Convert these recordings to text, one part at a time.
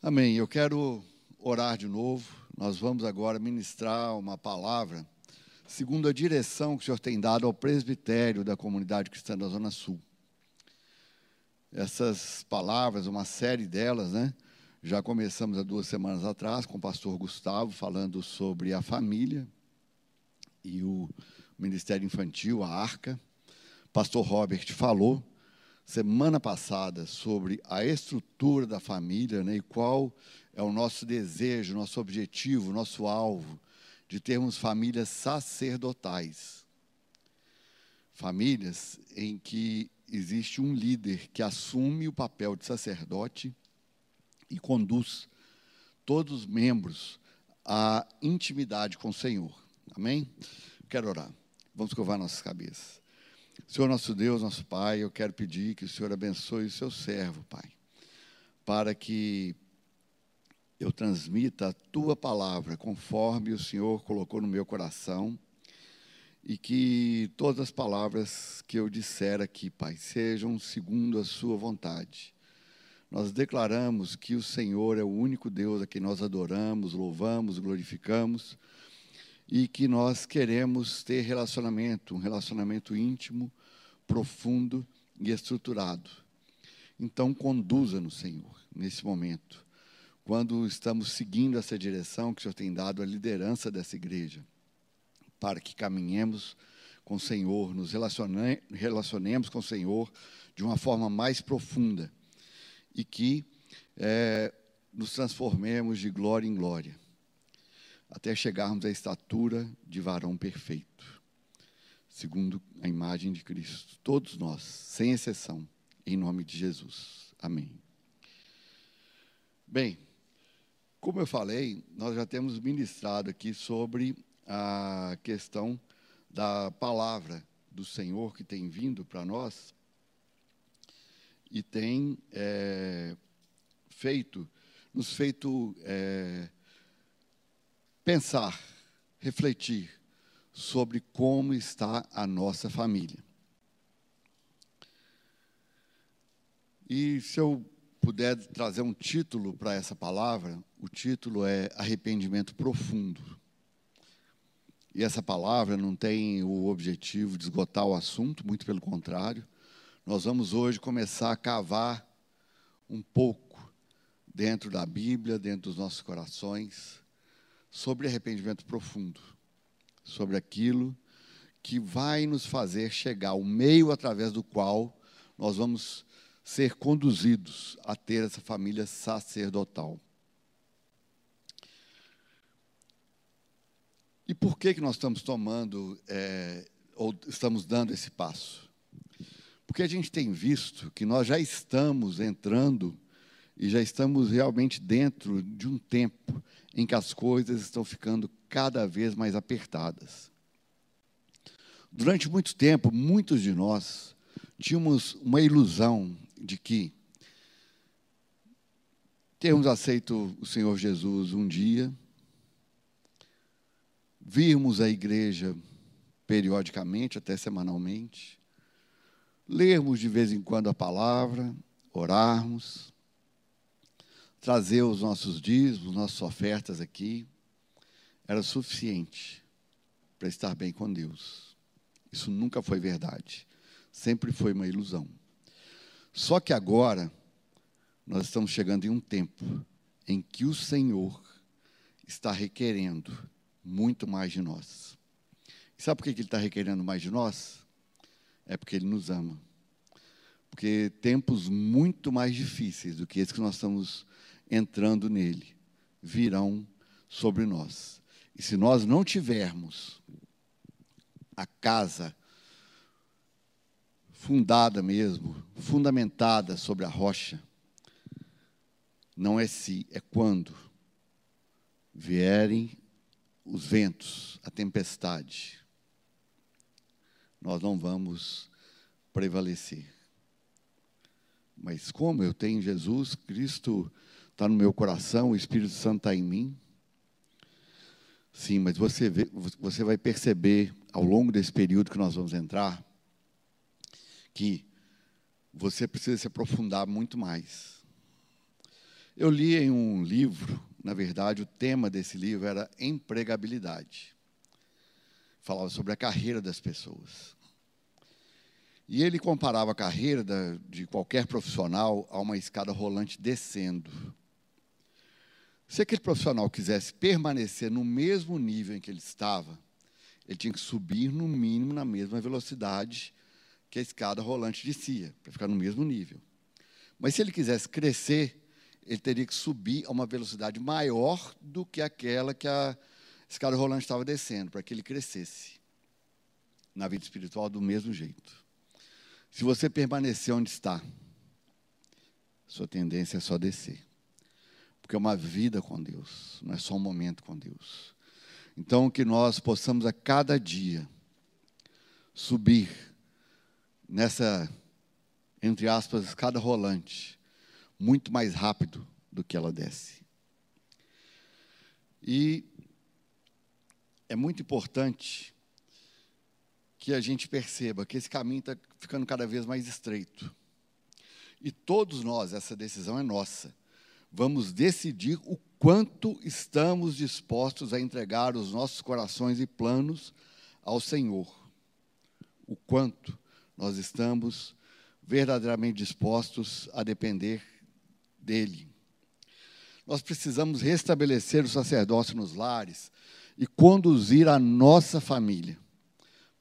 Amém. Eu quero orar de novo. Nós vamos agora ministrar uma palavra segundo a direção que o Senhor tem dado ao presbitério da comunidade cristã da Zona Sul. Essas palavras, uma série delas, né? Já começamos há duas semanas atrás com o pastor Gustavo falando sobre a família e o Ministério Infantil, a Arca. Pastor Robert falou semana passada sobre a estrutura da família né, e qual é o nosso desejo, nosso objetivo, nosso alvo de termos famílias sacerdotais. Famílias em que existe um líder que assume o papel de sacerdote e conduz todos os membros à intimidade com o Senhor. Amém? Quero orar. Vamos curvar nossas cabeças. Senhor nosso Deus, nosso Pai, eu quero pedir que o Senhor abençoe o seu servo, Pai, para que eu transmita a tua palavra conforme o Senhor colocou no meu coração e que todas as palavras que eu disser aqui, Pai, sejam segundo a sua vontade. Nós declaramos que o Senhor é o único Deus a quem nós adoramos, louvamos, glorificamos e que nós queremos ter relacionamento, um relacionamento íntimo, profundo e estruturado. Então, conduza-nos, Senhor, nesse momento, quando estamos seguindo essa direção que o Senhor tem dado à liderança dessa igreja, para que caminhemos com o Senhor, nos relacione, relacionemos com o Senhor de uma forma mais profunda e que é, nos transformemos de glória em glória até chegarmos à estatura de varão perfeito, segundo a imagem de Cristo. Todos nós, sem exceção, em nome de Jesus. Amém. Bem, como eu falei, nós já temos ministrado aqui sobre a questão da palavra do Senhor que tem vindo para nós e tem é, feito, nos feito é, pensar, refletir sobre como está a nossa família. E se eu puder trazer um título para essa palavra, o título é Arrependimento Profundo. E essa palavra não tem o objetivo de esgotar o assunto, muito pelo contrário. Nós vamos hoje começar a cavar um pouco dentro da Bíblia, dentro dos nossos corações, sobre arrependimento profundo, sobre aquilo que vai nos fazer chegar ao meio através do qual nós vamos ser conduzidos a ter essa família sacerdotal. E por que, que nós estamos tomando, é, ou estamos dando esse passo? Porque a gente tem visto que nós já estamos entrando e já estamos realmente dentro de um tempo em que as coisas estão ficando cada vez mais apertadas. Durante muito tempo, muitos de nós tínhamos uma ilusão de que termos aceito o Senhor Jesus um dia, virmos a igreja periodicamente, até semanalmente, lermos de vez em quando a palavra, orarmos, trazer os nossos dízimos, nossas ofertas aqui, era suficiente para estar bem com Deus. Isso nunca foi verdade. Sempre foi uma ilusão. Só que agora, nós estamos chegando em um tempo em que o Senhor está requerendo muito mais de nós. E sabe por que Ele está requerendo mais de nós? É porque Ele nos ama. Porque tempos muito mais difíceis do que esses que nós estamos entrando nele virão sobre nós. E se nós não tivermos a casa fundada mesmo, fundamentada sobre a rocha, não é se, é quando vierem os ventos, a tempestade, nós não vamos prevalecer. Mas como eu tenho Jesus, Cristo está no meu coração, o Espírito Santo está em mim. Sim, mas você, vê, você vai perceber ao longo desse período que nós vamos entrar que você precisa se aprofundar muito mais. Eu li em um livro, na verdade, o tema desse livro era empregabilidade. Falava sobre a carreira das pessoas. E ele comparava a carreira de qualquer profissional a uma escada rolante descendo. Se aquele profissional quisesse permanecer no mesmo nível em que ele estava, ele tinha que subir no mínimo na mesma velocidade que a escada rolante descia, para ficar no mesmo nível. Mas se ele quisesse crescer, ele teria que subir a uma velocidade maior do que aquela que a escada rolante estava descendo, para que ele crescesse. Na vida espiritual, do mesmo jeito. Se você permanecer onde está, sua tendência é só descer. Porque é uma vida com Deus, não é só um momento com Deus. Então, que nós possamos a cada dia subir nessa, entre aspas, escada rolante, muito mais rápido do que ela desce. E é muito importante que a gente perceba que esse caminho está ficando cada vez mais estreito. E todos nós, essa decisão é nossa. Vamos decidir o quanto estamos dispostos a entregar os nossos corações e planos ao Senhor. O quanto nós estamos verdadeiramente dispostos a depender dele. Nós precisamos restabelecer o sacerdócio nos lares e conduzir a nossa família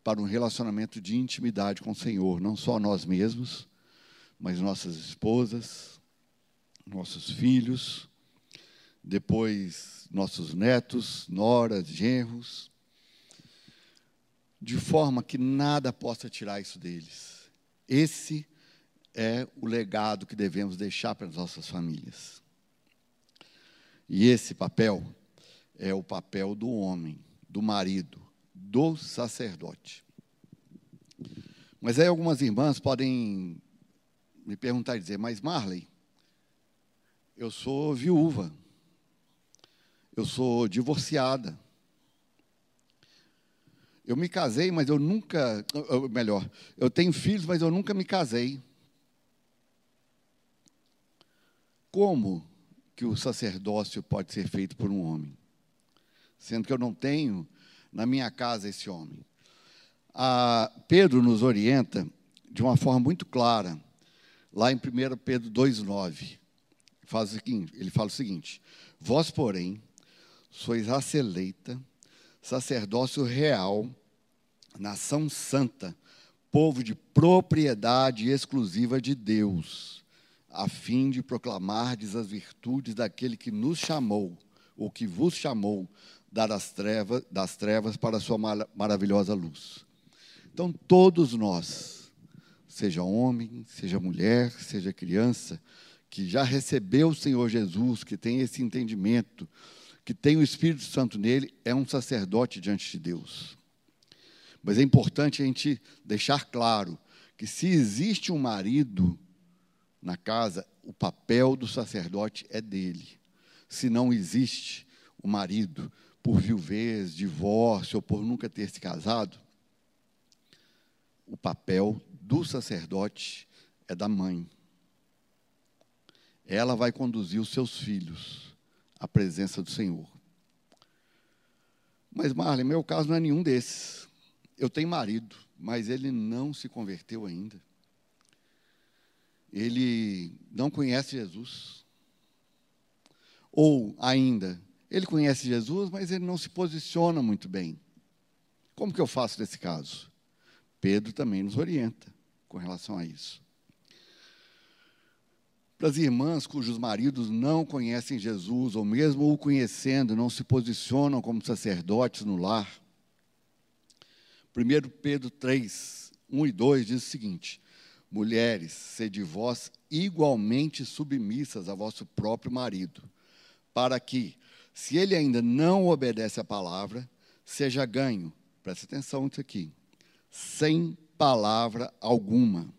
para um relacionamento de intimidade com o Senhor, não só nós mesmos, mas nossas esposas, nossos filhos, depois nossos netos, noras, genros, de forma que nada possa tirar isso deles. Esse é o legado que devemos deixar para as nossas famílias. E esse papel é o papel do homem, do marido, do sacerdote. Mas aí algumas irmãs podem me perguntar e dizer: Mas Marley, eu sou viúva, eu sou divorciada. Eu me casei, mas eu nunca. Melhor, eu tenho filhos, mas eu nunca me casei. como que o sacerdócio pode ser feito por um homem? Sendo que eu não tenho na minha casa esse homem. A Pedro nos orienta de uma forma muito clara, lá em 1 Pedro 2,9. Ele fala o seguinte: Vós, porém, sois raça eleita, sacerdócio real, nação santa, povo de propriedade exclusiva de Deus a fim de proclamardes as virtudes daquele que nos chamou, ou que vos chamou das trevas, das trevas para a sua maravilhosa luz. Então, todos nós, seja homem, seja mulher, seja criança, que já recebeu o Senhor Jesus, que tem esse entendimento, que tem o Espírito Santo nele, é um sacerdote diante de Deus. Mas é importante a gente deixar claro que se existe um marido na casa, o papel do sacerdote é dele. Se não existe o marido, por viuvez, divórcio ou por nunca ter se casado, o papel do sacerdote é da mãe. Ela vai conduzir os seus filhos à presença do Senhor. Mas, Marlene, meu caso não é nenhum desses. Eu tenho marido, mas ele não se converteu ainda ele não conhece Jesus. Ou ainda, ele conhece Jesus, mas ele não se posiciona muito bem. Como que eu faço nesse caso? Pedro também nos orienta com relação a isso. Para as irmãs cujos maridos não conhecem Jesus, ou mesmo o conhecendo, não se posicionam como sacerdotes no lar. 1 Pedro 3, 1 e 2 diz o seguinte: Mulheres, sede vós igualmente submissas a vosso próprio marido, para que, se ele ainda não obedece à palavra, seja ganho, preste atenção nisso aqui, sem palavra alguma,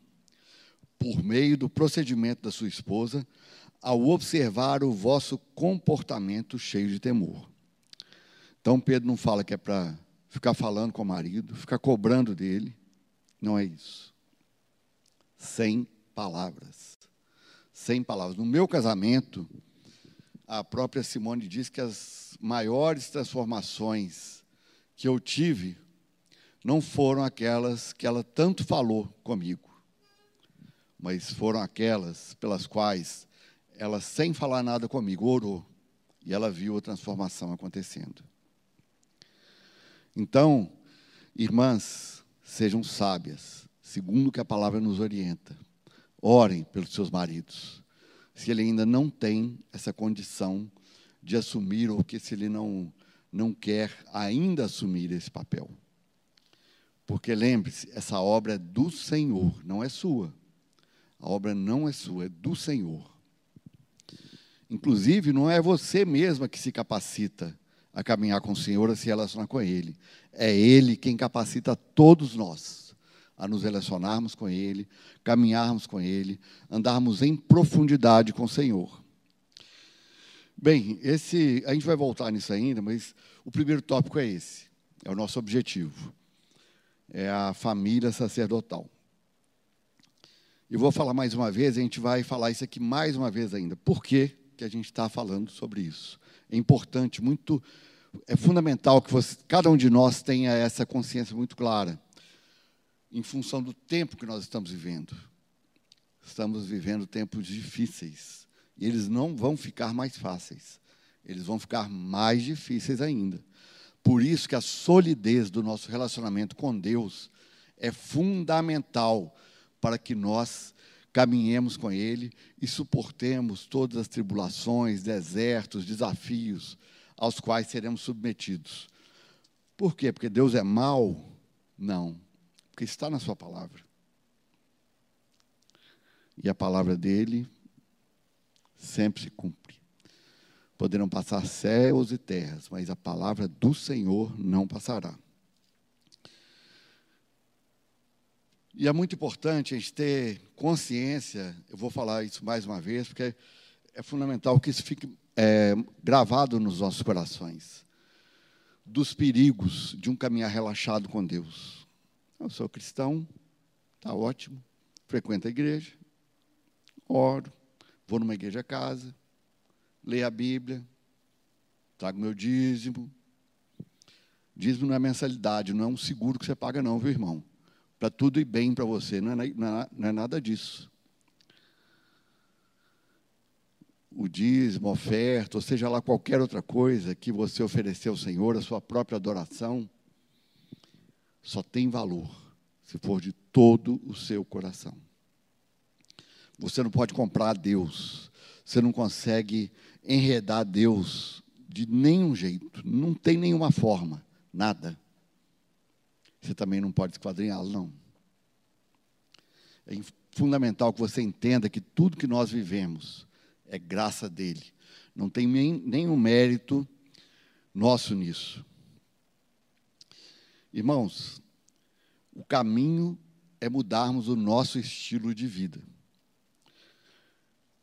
por meio do procedimento da sua esposa, ao observar o vosso comportamento cheio de temor. Então, Pedro não fala que é para ficar falando com o marido, ficar cobrando dele, não é isso sem palavras. Sem palavras. No meu casamento, a própria Simone diz que as maiores transformações que eu tive não foram aquelas que ela tanto falou comigo, mas foram aquelas pelas quais ela, sem falar nada comigo, orou e ela viu a transformação acontecendo. Então, irmãs, sejam sábias, segundo que a palavra nos orienta. Orem pelos seus maridos. Se ele ainda não tem essa condição de assumir, ou que se ele não, não quer ainda assumir esse papel. Porque lembre-se, essa obra é do Senhor, não é sua. A obra não é sua, é do Senhor. Inclusive, não é você mesma que se capacita a caminhar com o Senhor, a se relacionar com Ele. É Ele quem capacita todos nós a nos relacionarmos com Ele, caminharmos com Ele, andarmos em profundidade com o Senhor. Bem, esse, a gente vai voltar nisso ainda, mas o primeiro tópico é esse, é o nosso objetivo, é a família sacerdotal. E vou falar mais uma vez, a gente vai falar isso aqui mais uma vez ainda. Por quê que a gente está falando sobre isso? É importante, muito, é fundamental que você, cada um de nós tenha essa consciência muito clara em função do tempo que nós estamos vivendo. Estamos vivendo tempos difíceis. E eles não vão ficar mais fáceis. Eles vão ficar mais difíceis ainda. Por isso que a solidez do nosso relacionamento com Deus é fundamental para que nós caminhemos com Ele e suportemos todas as tribulações, desertos, desafios aos quais seremos submetidos. Por quê? Porque Deus é mau? Não porque está na Sua palavra. E a palavra dele sempre se cumpre. Poderão passar céus e terras, mas a palavra do Senhor não passará. E é muito importante a gente ter consciência, eu vou falar isso mais uma vez, porque é fundamental que isso fique é, gravado nos nossos corações, dos perigos de um caminhar relaxado com Deus. Eu sou cristão, está ótimo, frequento a igreja, oro, vou numa igreja casa, leio a Bíblia, trago meu dízimo. Dízimo não é mensalidade, não é um seguro que você paga, não, viu, irmão? Para tudo ir bem para você, não é, não, é, não é nada disso. o dízimo, oferta, ou seja lá qualquer outra coisa que você oferecer ao Senhor, a sua própria adoração, só tem valor se for de todo o seu coração. Você não pode comprar Deus, você não consegue enredar Deus de nenhum jeito, não tem nenhuma forma, nada. Você também não pode esquadrinhá-lo, não. É fundamental que você entenda que tudo que nós vivemos é graça dele. Não tem nem, nenhum mérito nosso nisso. Irmãos, o caminho é mudarmos o nosso estilo de vida.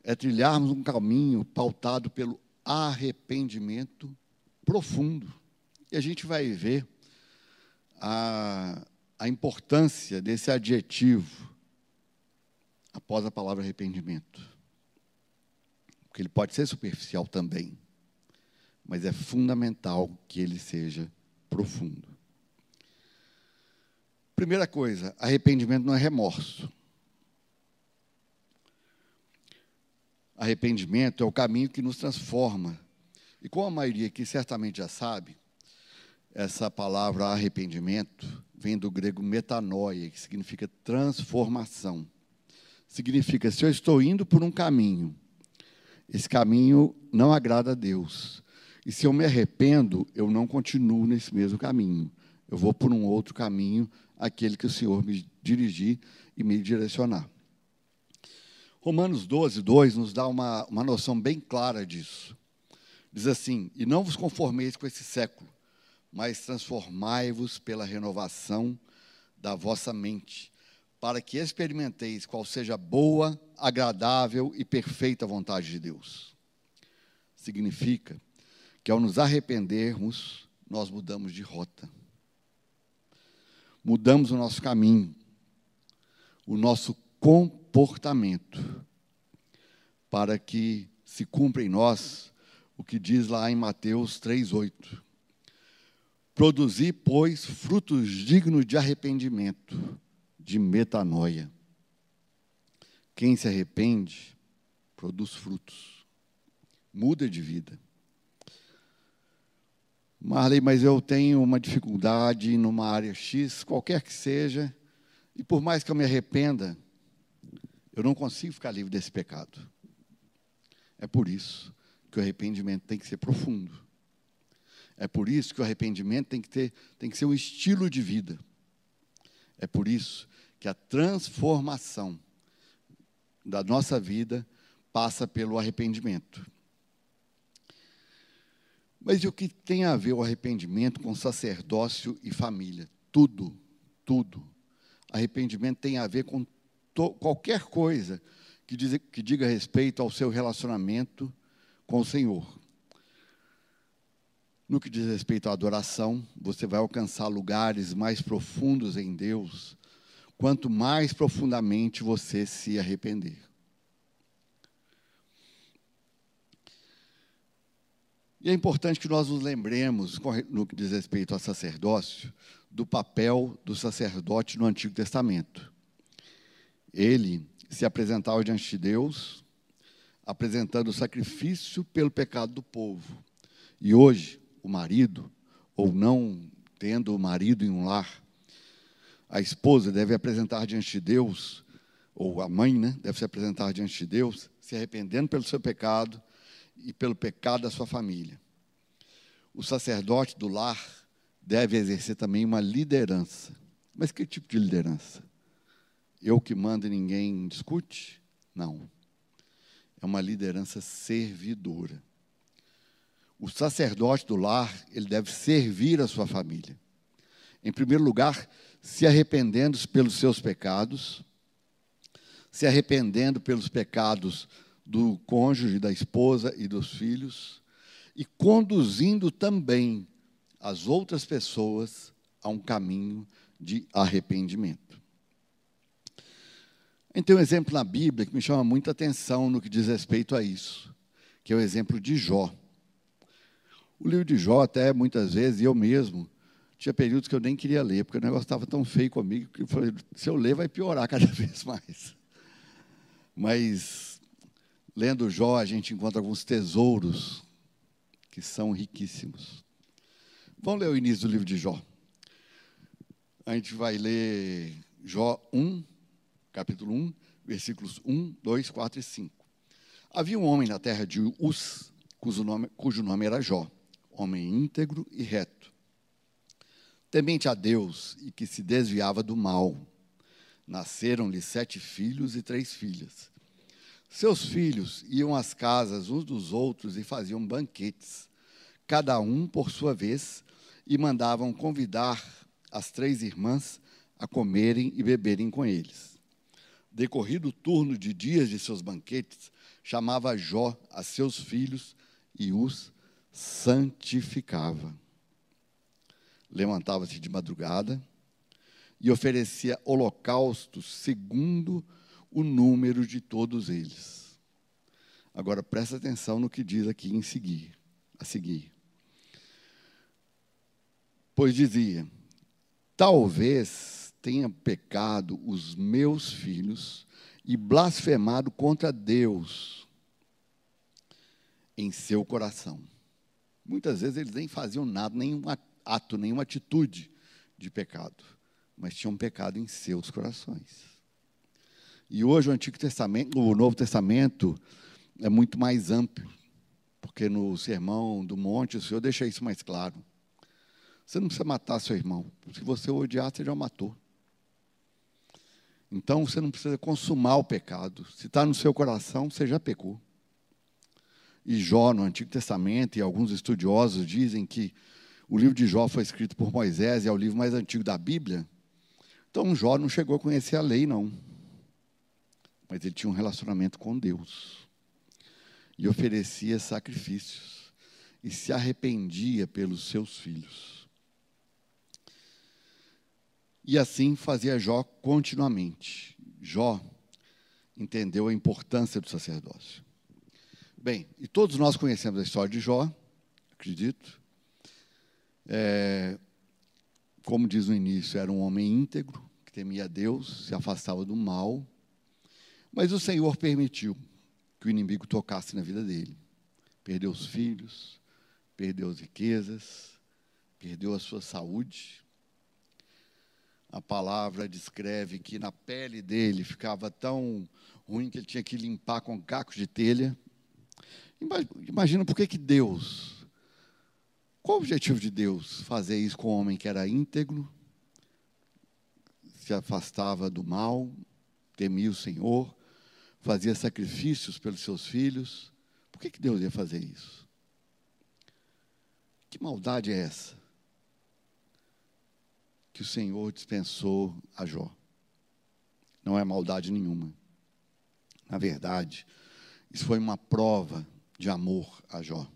É trilharmos um caminho pautado pelo arrependimento profundo. E a gente vai ver a, a importância desse adjetivo após a palavra arrependimento. Porque ele pode ser superficial também, mas é fundamental que ele seja profundo. Primeira coisa, arrependimento não é remorso. Arrependimento é o caminho que nos transforma. E como a maioria aqui certamente já sabe, essa palavra arrependimento vem do grego metanoia, que significa transformação. Significa, se eu estou indo por um caminho, esse caminho não agrada a Deus. E se eu me arrependo, eu não continuo nesse mesmo caminho. Eu vou por um outro caminho aquele que o Senhor me dirigir e me direcionar. Romanos 12, 2 nos dá uma, uma noção bem clara disso. Diz assim: E não vos conformeis com esse século, mas transformai-vos pela renovação da vossa mente, para que experimenteis qual seja boa, agradável e perfeita vontade de Deus. Significa que ao nos arrependermos, nós mudamos de rota mudamos o nosso caminho, o nosso comportamento, para que se cumpra em nós o que diz lá em Mateus 3:8. Produzi, pois, frutos dignos de arrependimento, de metanoia. Quem se arrepende produz frutos, muda de vida. Marley, mas eu tenho uma dificuldade numa área X, qualquer que seja, e por mais que eu me arrependa, eu não consigo ficar livre desse pecado. É por isso que o arrependimento tem que ser profundo. É por isso que o arrependimento tem que, ter, tem que ser um estilo de vida. É por isso que a transformação da nossa vida passa pelo arrependimento. Mas e o que tem a ver o arrependimento com sacerdócio e família? Tudo, tudo. Arrependimento tem a ver com qualquer coisa que, diz, que diga respeito ao seu relacionamento com o Senhor. No que diz respeito à adoração, você vai alcançar lugares mais profundos em Deus, quanto mais profundamente você se arrepender. E é importante que nós nos lembremos, no que diz respeito ao sacerdócio, do papel do sacerdote no Antigo Testamento. Ele se apresentava diante de Deus, apresentando o sacrifício pelo pecado do povo. E hoje, o marido, ou não tendo o marido em um lar, a esposa deve apresentar diante de Deus, ou a mãe, né, deve se apresentar diante de Deus, se arrependendo pelo seu pecado e pelo pecado da sua família. O sacerdote do lar deve exercer também uma liderança. Mas que tipo de liderança? Eu que mando e ninguém discute? Não. É uma liderança servidora. O sacerdote do lar, ele deve servir a sua família. Em primeiro lugar, se arrependendo pelos seus pecados, se arrependendo pelos pecados do cônjuge, da esposa e dos filhos, e conduzindo também as outras pessoas a um caminho de arrependimento. Tem um exemplo na Bíblia que me chama muita atenção no que diz respeito a isso, que é o exemplo de Jó. O livro de Jó, até muitas vezes, eu mesmo, tinha períodos que eu nem queria ler, porque o negócio estava tão feio comigo que eu falei, se eu ler vai piorar cada vez mais. Mas, lendo Jó, a gente encontra alguns tesouros que são riquíssimos. Vamos ler o início do livro de Jó. A gente vai ler Jó 1, capítulo 1, versículos 1, 2, 4 e 5. Havia um homem na terra de Uz, cujo nome, cujo nome era Jó, homem íntegro e reto, temente a Deus e que se desviava do mal. Nasceram-lhe sete filhos e três filhas. Seus filhos iam às casas uns dos outros e faziam banquetes, cada um por sua vez, e mandavam convidar as três irmãs a comerem e beberem com eles. Decorrido o turno de dias de seus banquetes, chamava Jó a seus filhos e os santificava. Levantava-se de madrugada e oferecia holocaustos segundo o número de todos eles. Agora presta atenção no que diz aqui em seguir, a seguir. Pois dizia: Talvez tenha pecado os meus filhos e blasfemado contra Deus em seu coração. Muitas vezes eles nem faziam nada, nenhum ato, nenhuma atitude de pecado, mas tinham pecado em seus corações. E hoje o Antigo Testamento, o Novo Testamento é muito mais amplo, porque no Sermão do Monte o Senhor deixa isso mais claro. Você não precisa matar seu irmão. Se você o odiar, você já o matou. Então você não precisa consumar o pecado. Se está no seu coração, você já pecou. E Jó, no Antigo Testamento, e alguns estudiosos dizem que o livro de Jó foi escrito por Moisés e é o livro mais antigo da Bíblia. Então Jó não chegou a conhecer a lei, não mas ele tinha um relacionamento com Deus. E oferecia sacrifícios. E se arrependia pelos seus filhos. E assim fazia Jó continuamente. Jó entendeu a importância do sacerdócio. Bem, e todos nós conhecemos a história de Jó, acredito. É, como diz no início, era um homem íntegro, que temia Deus, se afastava do mal, mas o Senhor permitiu que o inimigo tocasse na vida dele. Perdeu os filhos, perdeu as riquezas, perdeu a sua saúde. A palavra descreve que na pele dele ficava tão ruim que ele tinha que limpar com cacos de telha. Imagina por que, que Deus, qual o objetivo de Deus? Fazer isso com um homem que era íntegro, se afastava do mal, temia o Senhor, fazia sacrifícios pelos seus filhos. Por que, que Deus ia fazer isso? Que maldade é essa? Que o Senhor dispensou a Jó. Não é maldade nenhuma. Na verdade, isso foi uma prova de amor a Jó.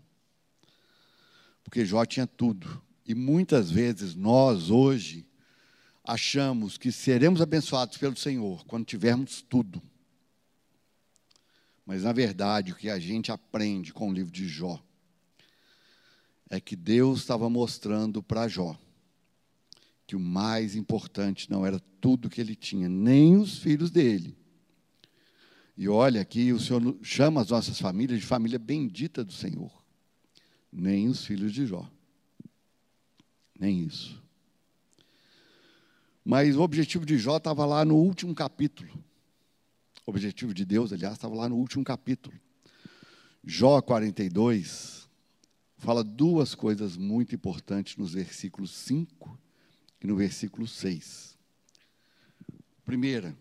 Porque Jó tinha tudo. E muitas vezes nós, hoje, achamos que seremos abençoados pelo Senhor quando tivermos tudo. Mas, na verdade, o que a gente aprende com o livro de Jó é que Deus estava mostrando para Jó que o mais importante não era tudo que ele tinha, nem os filhos dele, e olha aqui, o Senhor chama as nossas famílias de família bendita do Senhor. Nem os filhos de Jó. Nem isso. Mas o objetivo de Jó estava lá no último capítulo. O objetivo de Deus, aliás, estava lá no último capítulo. Jó 42 fala duas coisas muito importantes nos versículos 5 e no versículo 6. Primeira,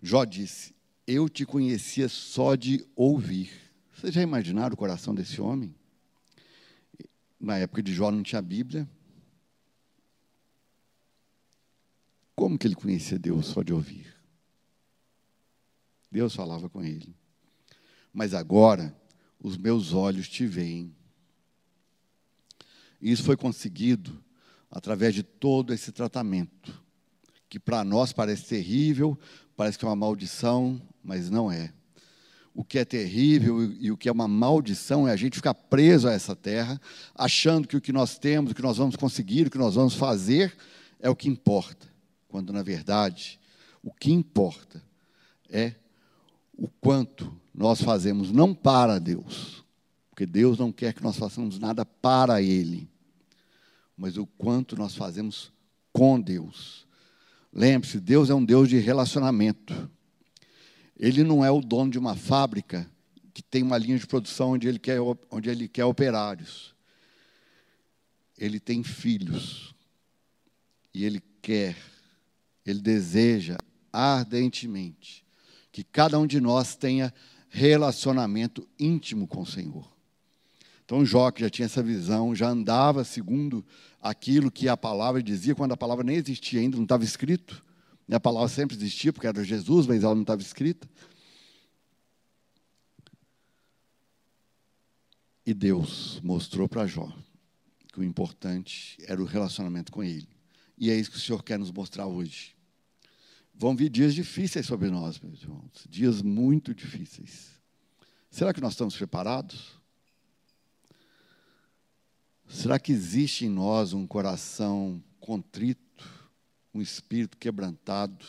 Jó disse: Eu te conhecia só de ouvir. Vocês já imaginaram o coração desse homem? Na época de Jó não tinha Bíblia. Como que ele conhecia Deus só de ouvir? Deus falava com ele. Mas agora os meus olhos te veem. Isso foi conseguido através de todo esse tratamento, que para nós parece terrível, Parece que é uma maldição, mas não é. O que é terrível e o que é uma maldição é a gente ficar preso a essa terra, achando que o que nós temos, o que nós vamos conseguir, o que nós vamos fazer é o que importa. Quando, na verdade, o que importa é o quanto nós fazemos não para Deus, porque Deus não quer que nós façamos nada para Ele, mas o quanto nós fazemos com Deus. Lembre-se, Deus é um Deus de relacionamento. Ele não é o dono de uma fábrica que tem uma linha de produção onde ele quer, onde ele quer operários. Ele tem filhos. E ele quer, ele deseja ardentemente que cada um de nós tenha relacionamento íntimo com o Senhor. Então Jó, que já tinha essa visão, já andava segundo aquilo que a palavra dizia, quando a palavra nem existia ainda, não estava escrito. E a palavra sempre existia, porque era Jesus, mas ela não estava escrita. E Deus mostrou para Jó que o importante era o relacionamento com Ele. E é isso que o Senhor quer nos mostrar hoje. Vão vir dias difíceis sobre nós, meus irmãos, dias muito difíceis. Será que nós estamos preparados? Será que existe em nós um coração contrito, um espírito quebrantado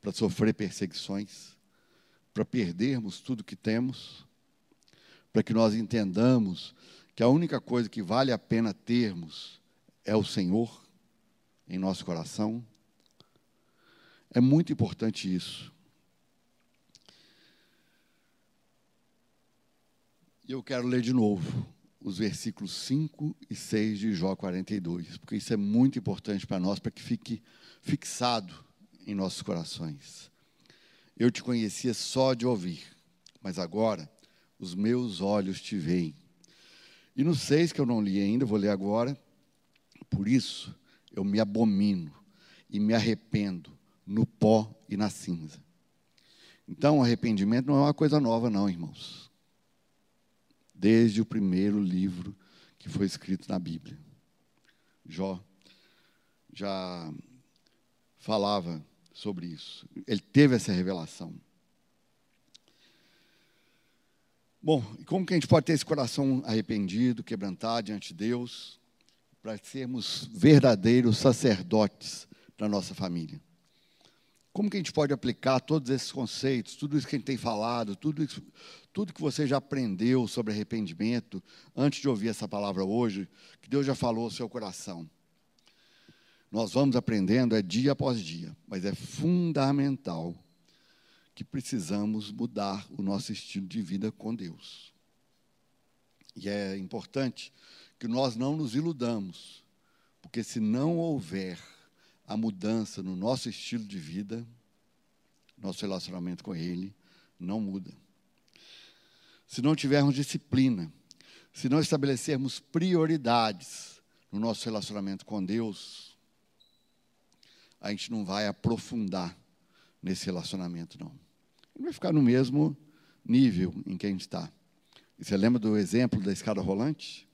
para sofrer perseguições, para perdermos tudo que temos, para que nós entendamos que a única coisa que vale a pena termos é o Senhor em nosso coração? É muito importante isso. E eu quero ler de novo os versículos 5 e 6 de Jó 42, porque isso é muito importante para nós, para que fique fixado em nossos corações. Eu te conhecia só de ouvir, mas agora os meus olhos te veem. E no 6 que eu não li ainda, vou ler agora. Por isso eu me abomino e me arrependo no pó e na cinza. Então, arrependimento não é uma coisa nova, não, irmãos desde o primeiro livro que foi escrito na Bíblia. Jó já falava sobre isso. Ele teve essa revelação. Bom, e como que a gente pode ter esse coração arrependido, quebrantado diante de Deus, para sermos verdadeiros sacerdotes da nossa família? Como que a gente pode aplicar todos esses conceitos, tudo isso que a gente tem falado, tudo, isso, tudo que você já aprendeu sobre arrependimento, antes de ouvir essa palavra hoje, que Deus já falou ao seu coração? Nós vamos aprendendo é dia após dia, mas é fundamental que precisamos mudar o nosso estilo de vida com Deus. E é importante que nós não nos iludamos, porque se não houver a mudança no nosso estilo de vida, nosso relacionamento com Ele não muda. Se não tivermos disciplina, se não estabelecermos prioridades no nosso relacionamento com Deus, a gente não vai aprofundar nesse relacionamento, não não vai ficar no mesmo nível em que a gente está. E você lembra do exemplo da escada rolante?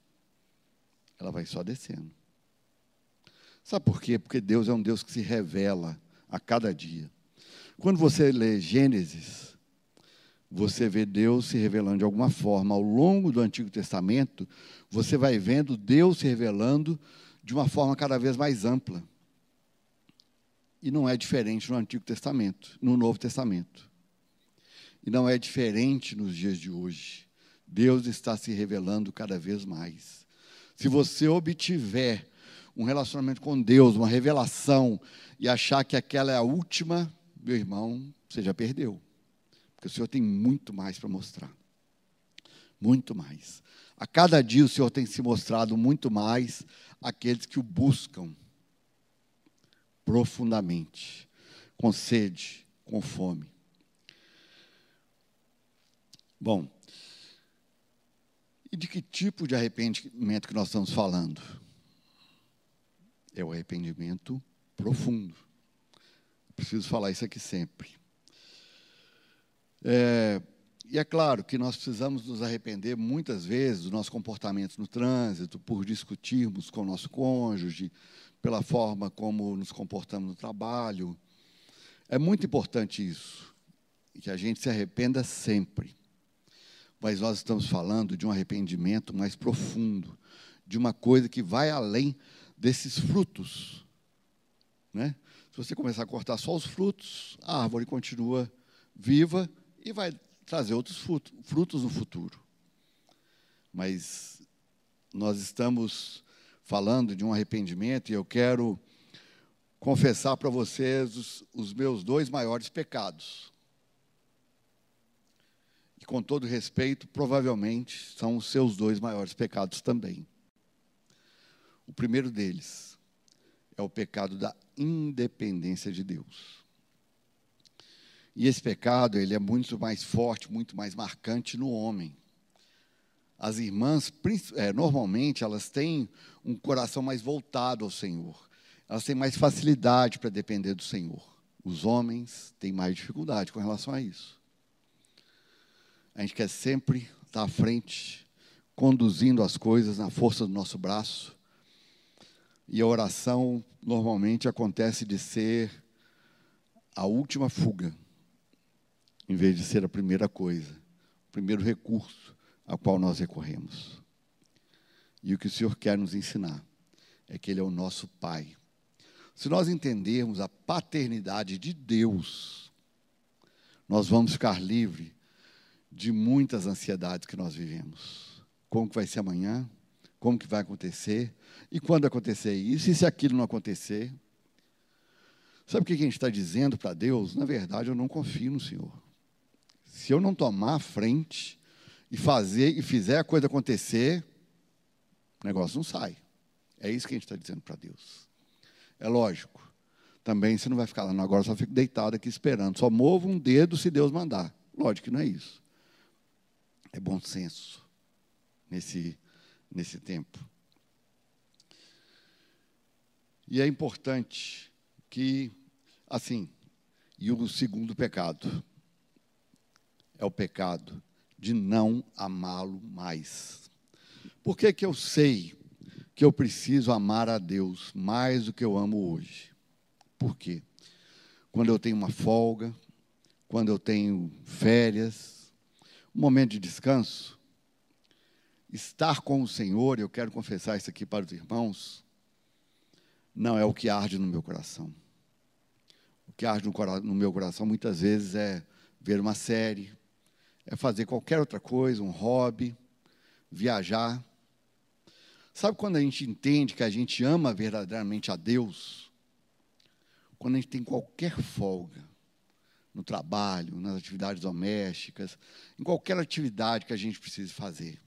Ela vai só descendo. Sabe por quê? Porque Deus é um Deus que se revela a cada dia. Quando você lê Gênesis, você vê Deus se revelando de alguma forma. Ao longo do Antigo Testamento, você vai vendo Deus se revelando de uma forma cada vez mais ampla. E não é diferente no Antigo Testamento, no Novo Testamento. E não é diferente nos dias de hoje. Deus está se revelando cada vez mais. Se você obtiver um relacionamento com Deus, uma revelação, e achar que aquela é a última, meu irmão, você já perdeu. Porque o Senhor tem muito mais para mostrar. Muito mais. A cada dia o Senhor tem se mostrado muito mais àqueles que o buscam profundamente, com sede, com fome. Bom, e de que tipo de arrependimento que nós estamos falando? É o arrependimento profundo. Preciso falar isso aqui sempre. É, e é claro que nós precisamos nos arrepender muitas vezes do nosso comportamento no trânsito, por discutirmos com o nosso cônjuge, pela forma como nos comportamos no trabalho. É muito importante isso, que a gente se arrependa sempre mas nós estamos falando de um arrependimento mais profundo, de uma coisa que vai além desses frutos. Né? Se você começar a cortar só os frutos, a árvore continua viva e vai trazer outros frutos, no futuro. Mas nós estamos falando de um arrependimento e eu quero confessar para vocês os, os meus dois maiores pecados e com todo respeito, provavelmente são os seus dois maiores pecados também. O primeiro deles é o pecado da independência de Deus. E esse pecado, ele é muito mais forte, muito mais marcante no homem. As irmãs, é, normalmente, elas têm um coração mais voltado ao Senhor. Elas têm mais facilidade para depender do Senhor. Os homens têm mais dificuldade com relação a isso. A gente quer sempre estar à frente, conduzindo as coisas na força do nosso braço. E a oração normalmente acontece de ser a última fuga, em vez de ser a primeira coisa, o primeiro recurso ao qual nós recorremos. E o que o Senhor quer nos ensinar é que Ele é o nosso Pai. Se nós entendermos a paternidade de Deus, nós vamos ficar livres de muitas ansiedades que nós vivemos. Como que vai ser amanhã? Como que vai acontecer? E quando acontecer isso? E se aquilo não acontecer? Sabe o que a gente está dizendo para Deus? Na verdade, eu não confio no Senhor. Se eu não tomar a frente e fazer e fizer a coisa acontecer, o negócio não sai. É isso que a gente está dizendo para Deus. É lógico. Também você não vai ficar lá, não, agora só fico deitado aqui esperando. Só movo um dedo se Deus mandar. Lógico que não é isso é bom senso nesse, nesse tempo. E é importante que, assim, e o segundo pecado é o pecado de não amá-lo mais. Por que, que eu sei que eu preciso amar a Deus mais do que eu amo hoje? Por quê? Quando eu tenho uma folga, quando eu tenho férias, um momento de descanso, estar com o Senhor, eu quero confessar isso aqui para os irmãos, não é o que arde no meu coração. O que arde no, meu coração muitas vezes é ver uma série, é fazer qualquer outra coisa, um hobby, viajar. Sabe quando a gente entende que a gente ama verdadeiramente a Deus? Quando a gente tem qualquer folga no trabalho, nas atividades domésticas, em qualquer atividade que a gente precise fazer.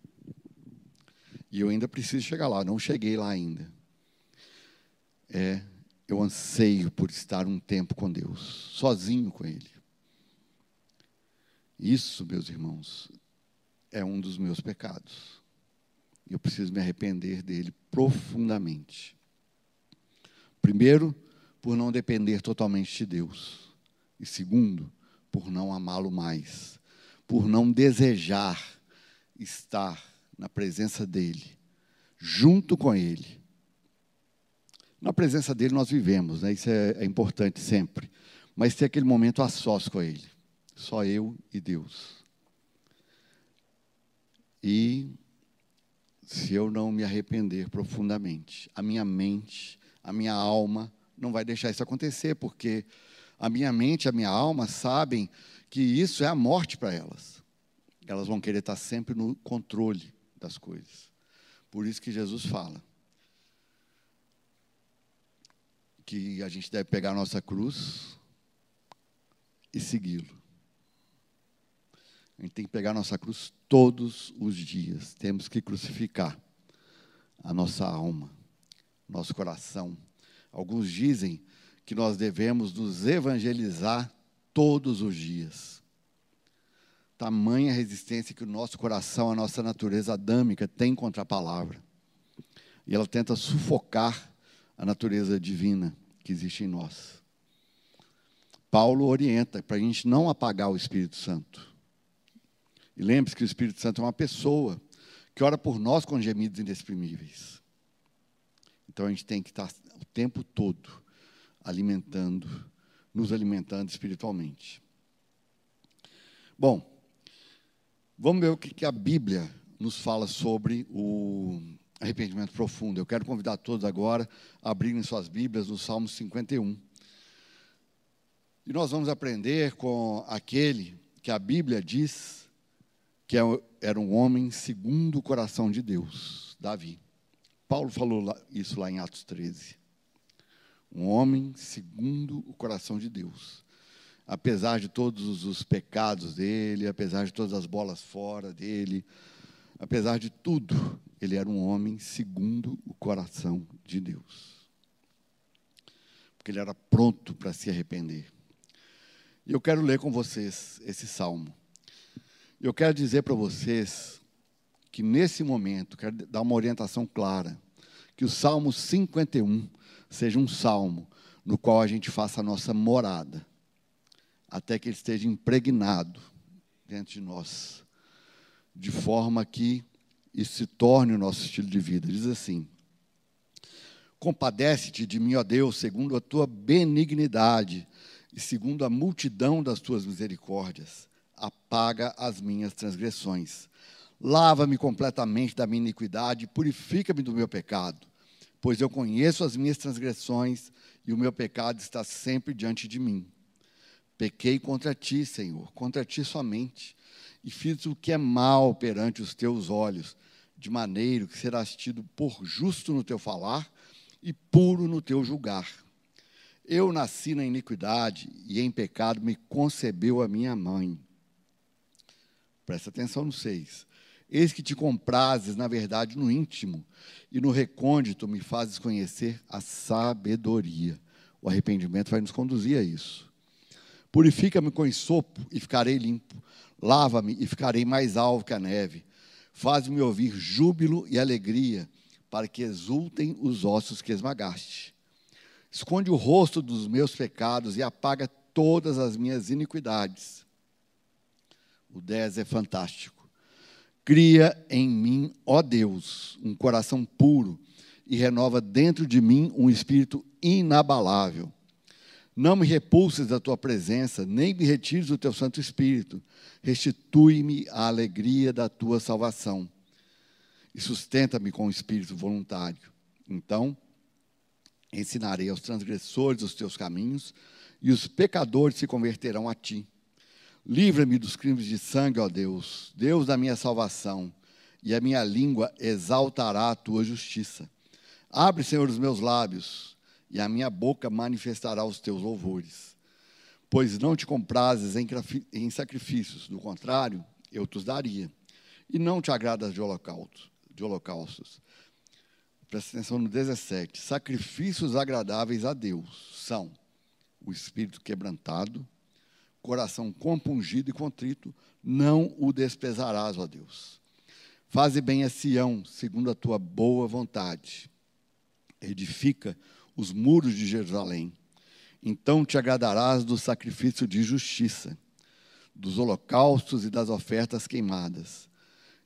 E eu ainda preciso chegar lá, não cheguei lá ainda. É, eu anseio por estar um tempo com Deus, sozinho com Ele. Isso, meus irmãos, é um dos meus pecados. Eu preciso me arrepender dele profundamente. Primeiro, por não depender totalmente de Deus. E segundo, por não amá-lo mais. Por não desejar estar na presença dele, junto com ele. Na presença dele nós vivemos, né? isso é, é importante sempre. Mas tem aquele momento a sós com ele. Só eu e Deus. E se eu não me arrepender profundamente, a minha mente, a minha alma não vai deixar isso acontecer, porque a minha mente, a minha alma sabem que isso é a morte para elas. Elas vão querer estar sempre no controle das coisas. Por isso que Jesus fala que a gente deve pegar a nossa cruz e segui-lo. A gente tem que pegar nossa cruz todos os dias. Temos que crucificar a nossa alma, nosso coração. Alguns dizem que nós devemos nos evangelizar todos os dias. Tamanha resistência que o nosso coração, a nossa natureza adâmica tem contra a palavra. E ela tenta sufocar a natureza divina que existe em nós. Paulo orienta para a gente não apagar o Espírito Santo. E lembre-se que o Espírito Santo é uma pessoa que ora por nós com gemidos inexprimíveis. Então a gente tem que estar o tempo todo alimentando, nos alimentando espiritualmente. Bom, vamos ver o que a Bíblia nos fala sobre o arrependimento profundo. Eu quero convidar todos agora a abrirem suas Bíblias no Salmo 51. E nós vamos aprender com aquele que a Bíblia diz que é era um homem segundo o coração de Deus, Davi. Paulo falou isso lá em Atos 13. Um homem segundo o coração de Deus. Apesar de todos os pecados dele, apesar de todas as bolas fora dele, apesar de tudo, ele era um homem segundo o coração de Deus. Porque ele era pronto para se arrepender. E eu quero ler com vocês esse salmo. Eu quero dizer para vocês que nesse momento, quero dar uma orientação clara, que o Salmo 51 seja um salmo no qual a gente faça a nossa morada, até que ele esteja impregnado dentro de nós, de forma que isso se torne o nosso estilo de vida. Diz assim: Compadece-te de mim, ó Deus, segundo a tua benignidade e segundo a multidão das tuas misericórdias apaga as minhas transgressões. Lava-me completamente da minha iniquidade, purifica-me do meu pecado, pois eu conheço as minhas transgressões e o meu pecado está sempre diante de mim. Pequei contra ti, Senhor, contra ti somente, e fiz o que é mal perante os teus olhos, de maneira que serás tido por justo no teu falar e puro no teu julgar. Eu nasci na iniquidade e em pecado me concebeu a minha mãe. Presta atenção no 6. Eis que te comprases, na verdade, no íntimo, e no recôndito me fazes conhecer a sabedoria. O arrependimento vai nos conduzir a isso. Purifica-me com sopo e ficarei limpo. Lava-me e ficarei mais alvo que a neve. Faz-me ouvir júbilo e alegria, para que exultem os ossos que esmagaste. Esconde o rosto dos meus pecados e apaga todas as minhas iniquidades o 10 é fantástico. Cria em mim, ó Deus, um coração puro e renova dentro de mim um espírito inabalável. Não me repulses da tua presença, nem me retires o teu Santo Espírito. Restitui-me a alegria da tua salvação e sustenta-me com o espírito voluntário. Então, ensinarei aos transgressores os teus caminhos e os pecadores se converterão a ti. Livra-me dos crimes de sangue, ó Deus, Deus da minha salvação, e a minha língua exaltará a tua justiça. Abre, Senhor, os meus lábios, e a minha boca manifestará os teus louvores. Pois não te comprases em, sacrifícios, do contrário, eu te daria. E não te agradas de holocausto de holocaustos. Presta atenção no 17. Sacrifícios agradáveis a Deus são o espírito quebrantado, coração compungido e contrito, não o desprezarás, ó Deus. Faze bem a Sião, segundo a tua boa vontade. Edifica os muros de Jerusalém. Então te agradarás do sacrifício de justiça, dos holocaustos e das ofertas queimadas.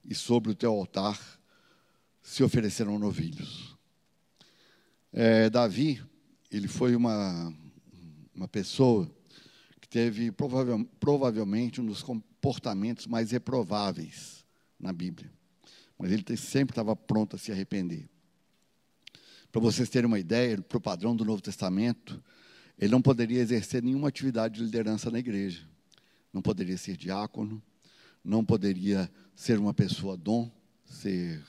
E sobre o teu altar se ofereceram novilhos. É, Davi, ele foi uma, uma pessoa teve provavel, provavelmente um dos comportamentos mais reprováveis na Bíblia. Mas ele sempre estava pronto a se arrepender. Para vocês terem uma ideia, para o padrão do Novo Testamento, ele não poderia exercer nenhuma atividade de liderança na igreja. Não poderia ser diácono, não poderia ser uma pessoa dom, ser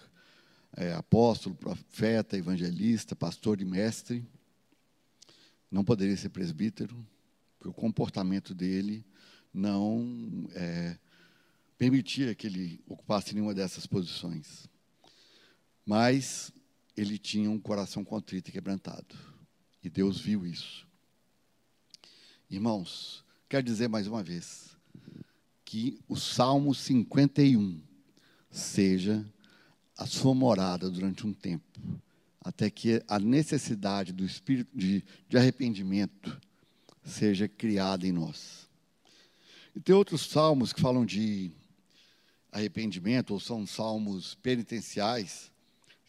é, apóstolo, profeta, evangelista, pastor e mestre. Não poderia ser presbítero, porque o comportamento dele não é, permitia que ele ocupasse nenhuma dessas posições. Mas ele tinha um coração contrito e quebrantado. E Deus viu isso. Irmãos, quero dizer mais uma vez que o Salmo 51 seja a sua morada durante um tempo, até que a necessidade do espírito de, de arrependimento seja criada em nós. E tem outros salmos que falam de arrependimento, ou são salmos penitenciais.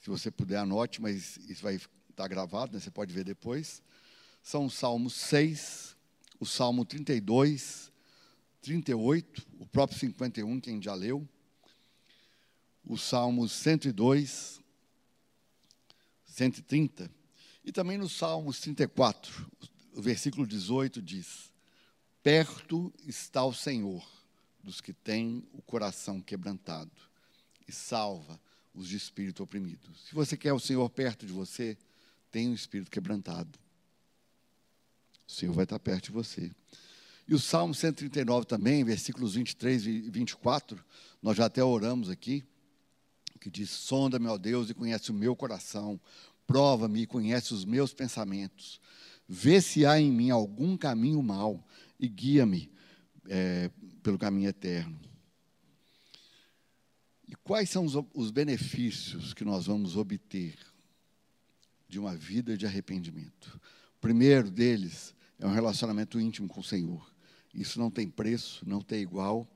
Se você puder, anote, mas isso vai estar gravado, né? você pode ver depois. São o Salmo 6, o Salmo 32, 38, o próprio 51, quem já leu o Salmo 102, 130, e também no Salmo 34, o versículo 18 diz: Perto está o Senhor dos que têm o coração quebrantado e salva os de espírito oprimido. Se você quer o Senhor perto de você, tenha o um espírito quebrantado. O Senhor vai estar perto de você. E o Salmo 139 também, versículos 23 e 24, nós já até oramos aqui que diz: Sonda-me, ó Deus, e conhece o meu coração, prova-me e conhece os meus pensamentos. Vê se há em mim algum caminho mau e guia-me é, pelo caminho eterno. E quais são os, os benefícios que nós vamos obter de uma vida de arrependimento? O primeiro deles é um relacionamento íntimo com o Senhor. Isso não tem preço, não tem igual.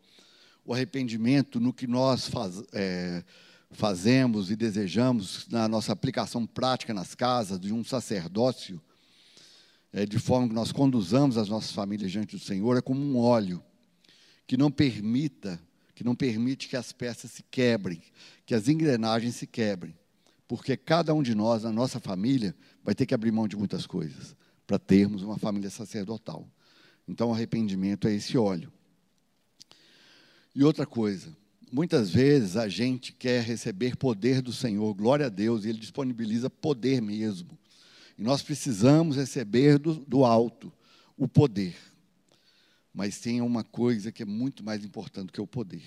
O arrependimento no que nós faz, é, fazemos e desejamos na nossa aplicação prática nas casas, de um sacerdócio, é, de forma que nós conduzamos as nossas famílias diante do Senhor, é como um óleo que não permita, que não permite que as peças se quebrem, que as engrenagens se quebrem, porque cada um de nós, na nossa família, vai ter que abrir mão de muitas coisas para termos uma família sacerdotal. Então, o arrependimento é esse óleo. E outra coisa, Muitas vezes a gente quer receber poder do Senhor, glória a Deus, e Ele disponibiliza poder mesmo. E nós precisamos receber do, do alto o poder. Mas tem uma coisa que é muito mais importante que o poder: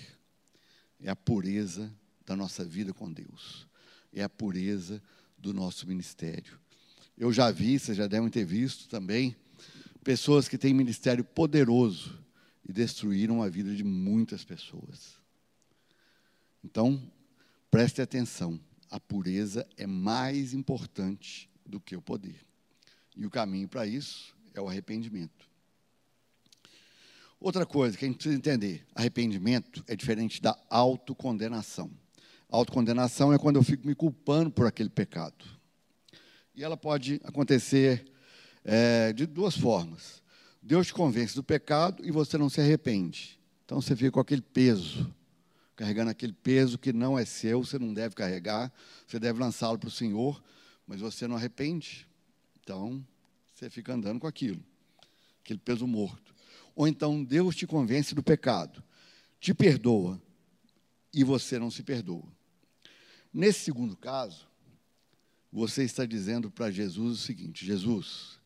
é a pureza da nossa vida com Deus, é a pureza do nosso ministério. Eu já vi, vocês já devem ter visto também, pessoas que têm ministério poderoso e destruíram a vida de muitas pessoas. Então, preste atenção: a pureza é mais importante do que o poder. E o caminho para isso é o arrependimento. Outra coisa que a gente precisa entender: arrependimento é diferente da autocondenação. Autocondenação é quando eu fico me culpando por aquele pecado. E ela pode acontecer é, de duas formas. Deus te convence do pecado e você não se arrepende. Então você fica com aquele peso, carregando aquele peso que não é seu, você não deve carregar, você deve lançá-lo para o Senhor, mas você não arrepende. Então você fica andando com aquilo, aquele peso morto. Ou então Deus te convence do pecado, te perdoa e você não se perdoa. Nesse segundo caso, você está dizendo para Jesus o seguinte: Jesus,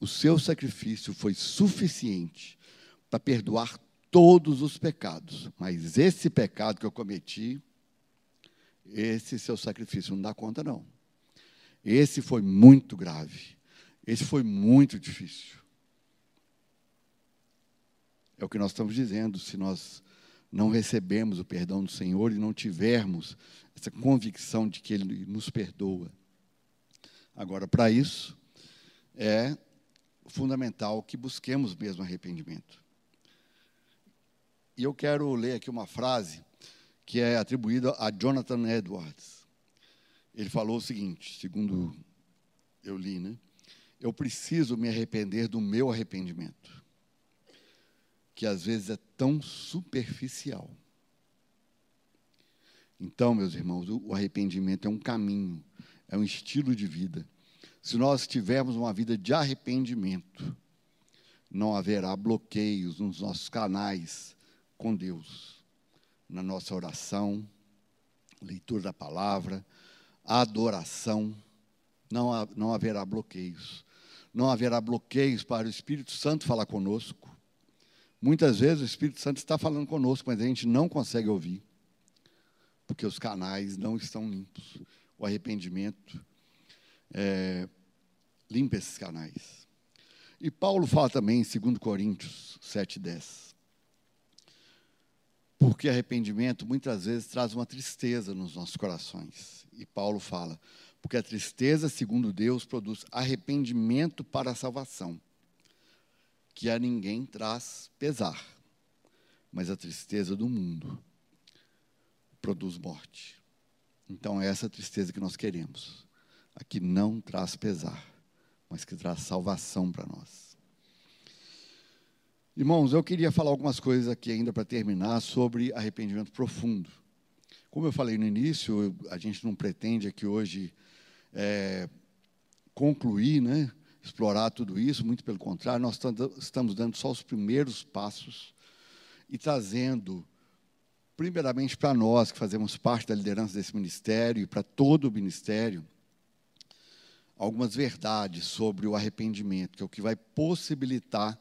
o seu sacrifício foi suficiente para perdoar todos os pecados, mas esse pecado que eu cometi, esse seu sacrifício não dá conta, não. Esse foi muito grave. Esse foi muito difícil. É o que nós estamos dizendo. Se nós não recebemos o perdão do Senhor e não tivermos essa convicção de que Ele nos perdoa. Agora, para isso, é fundamental que busquemos mesmo arrependimento. E eu quero ler aqui uma frase que é atribuída a Jonathan Edwards. Ele falou o seguinte, segundo eu li, né? Eu preciso me arrepender do meu arrependimento, que às vezes é tão superficial. Então, meus irmãos, o arrependimento é um caminho, é um estilo de vida se nós tivermos uma vida de arrependimento, não haverá bloqueios nos nossos canais com Deus, na nossa oração, leitura da palavra, adoração, não, não haverá bloqueios. Não haverá bloqueios para o Espírito Santo falar conosco. Muitas vezes o Espírito Santo está falando conosco, mas a gente não consegue ouvir, porque os canais não estão limpos. O arrependimento é, limpa esses canais. E Paulo fala também em 2 Coríntios 7,10. Porque arrependimento muitas vezes traz uma tristeza nos nossos corações. E Paulo fala, porque a tristeza, segundo Deus, produz arrependimento para a salvação, que a ninguém traz pesar, mas a tristeza do mundo produz morte. Então é essa tristeza que nós queremos a que não traz pesar, mas que traz salvação para nós. Irmãos, eu queria falar algumas coisas aqui ainda para terminar sobre arrependimento profundo. Como eu falei no início, a gente não pretende aqui hoje é, concluir, né, explorar tudo isso, muito pelo contrário, nós estamos dando só os primeiros passos e trazendo, primeiramente para nós que fazemos parte da liderança desse ministério e para todo o ministério, algumas verdades sobre o arrependimento, que é o que vai possibilitar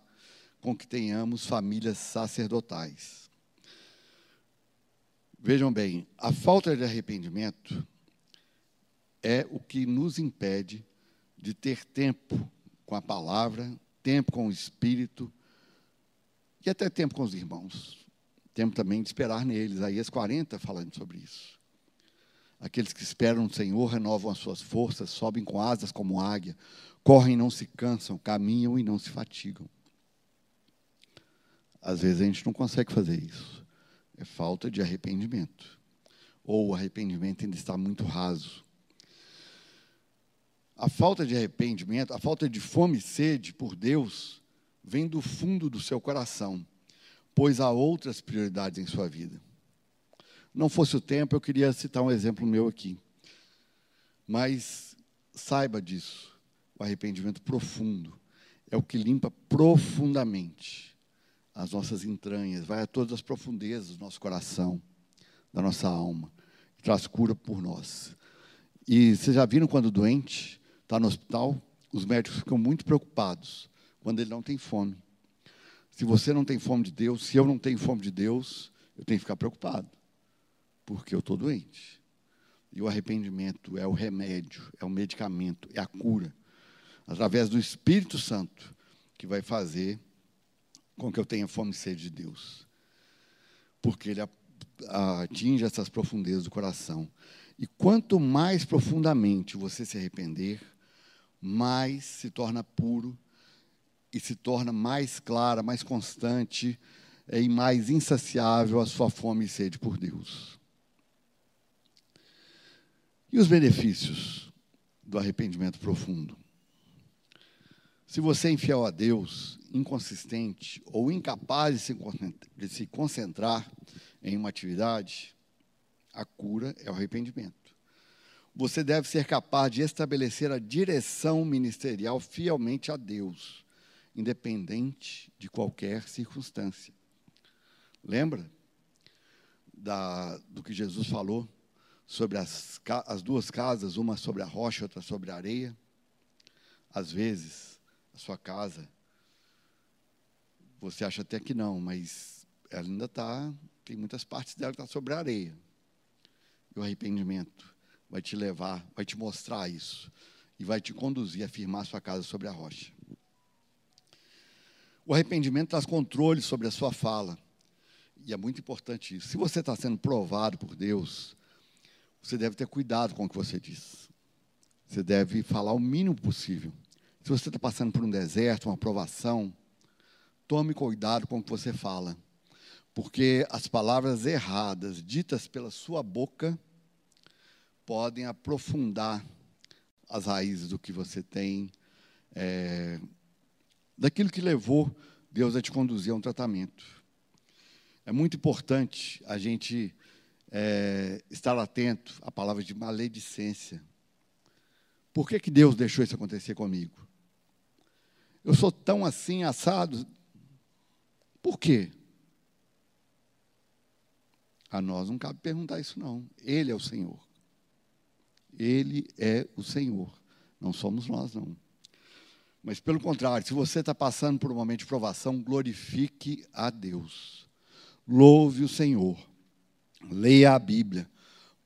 com que tenhamos famílias sacerdotais. Vejam bem, a falta de arrependimento é o que nos impede de ter tempo com a palavra, tempo com o Espírito e até tempo com os irmãos. Tempo também de esperar neles. Isaías 40 falando sobre isso. Aqueles que esperam no Senhor renovam as suas forças, sobem com asas como águia, correm e não se cansam, caminham e não se fatigam. Às vezes a gente não consegue fazer isso. É falta de arrependimento. Ou o arrependimento ainda está muito raso. A falta de arrependimento, a falta de fome e sede por Deus, vem do fundo do seu coração, pois há outras prioridades em sua vida. Não fosse o tempo, eu queria citar um exemplo meu aqui. Mas saiba disso. O arrependimento profundo é o que limpa profundamente as nossas entranhas, vai a todas as profundezas do nosso coração, da nossa alma, e traz cura por nós. E vocês já viram quando doente está no hospital, os médicos ficam muito preocupados quando ele não tem fome. Se você não tem fome de Deus, se eu não tenho fome de Deus, eu tenho que ficar preocupado porque eu estou doente. E o arrependimento é o remédio, é o medicamento, é a cura. Através do Espírito Santo, que vai fazer com que eu tenha fome e sede de Deus. Porque ele atinge essas profundezas do coração. E quanto mais profundamente você se arrepender, mais se torna puro e se torna mais clara, mais constante e mais insaciável a sua fome e sede por Deus. E os benefícios do arrependimento profundo? Se você é infiel a Deus, inconsistente ou incapaz de se, concentrar em uma atividade, a cura é o arrependimento. Você deve ser capaz de estabelecer a direção ministerial fielmente a Deus, independente de qualquer circunstância. Lembra da, do que Jesus falou sobre as, as duas casas, uma sobre a rocha, outra sobre a areia? Às vezes, a sua casa, você acha até que não, mas ela ainda está, tem muitas partes dela que está sobre a areia. E o arrependimento vai te levar, vai te mostrar isso e vai te conduzir a firmar sua casa sobre a rocha. O arrependimento traz controle sobre a sua fala. E é muito importante isso. Se você está sendo provado por Deus, você deve ter cuidado com o que você diz. Você deve falar o mínimo possível. Se você está passando por um deserto, uma provação, tome cuidado com o que você fala. Porque as palavras erradas ditas pela sua boca podem aprofundar as raízes do que você tem, é, daquilo que levou Deus a te conduzir a um tratamento. É muito importante a gente é, estar atento à palavra de maledicência. Por que, que Deus deixou isso acontecer comigo? Eu sou tão assim, assado. Por quê? A nós não cabe perguntar isso, não. Ele é o Senhor. Ele é o Senhor. Não somos nós, não. Mas, pelo contrário, se você está passando por um momento de provação, glorifique a Deus. Louve o Senhor. Leia a Bíblia.